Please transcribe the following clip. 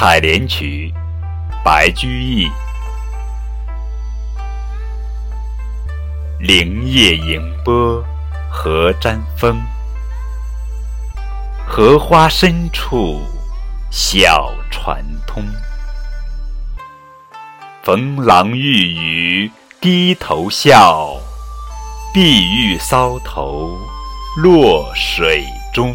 采莲曲，白居易。灵叶盈波何沾风，荷花深处小船通。逢郎欲语低头笑，碧玉搔头落水中。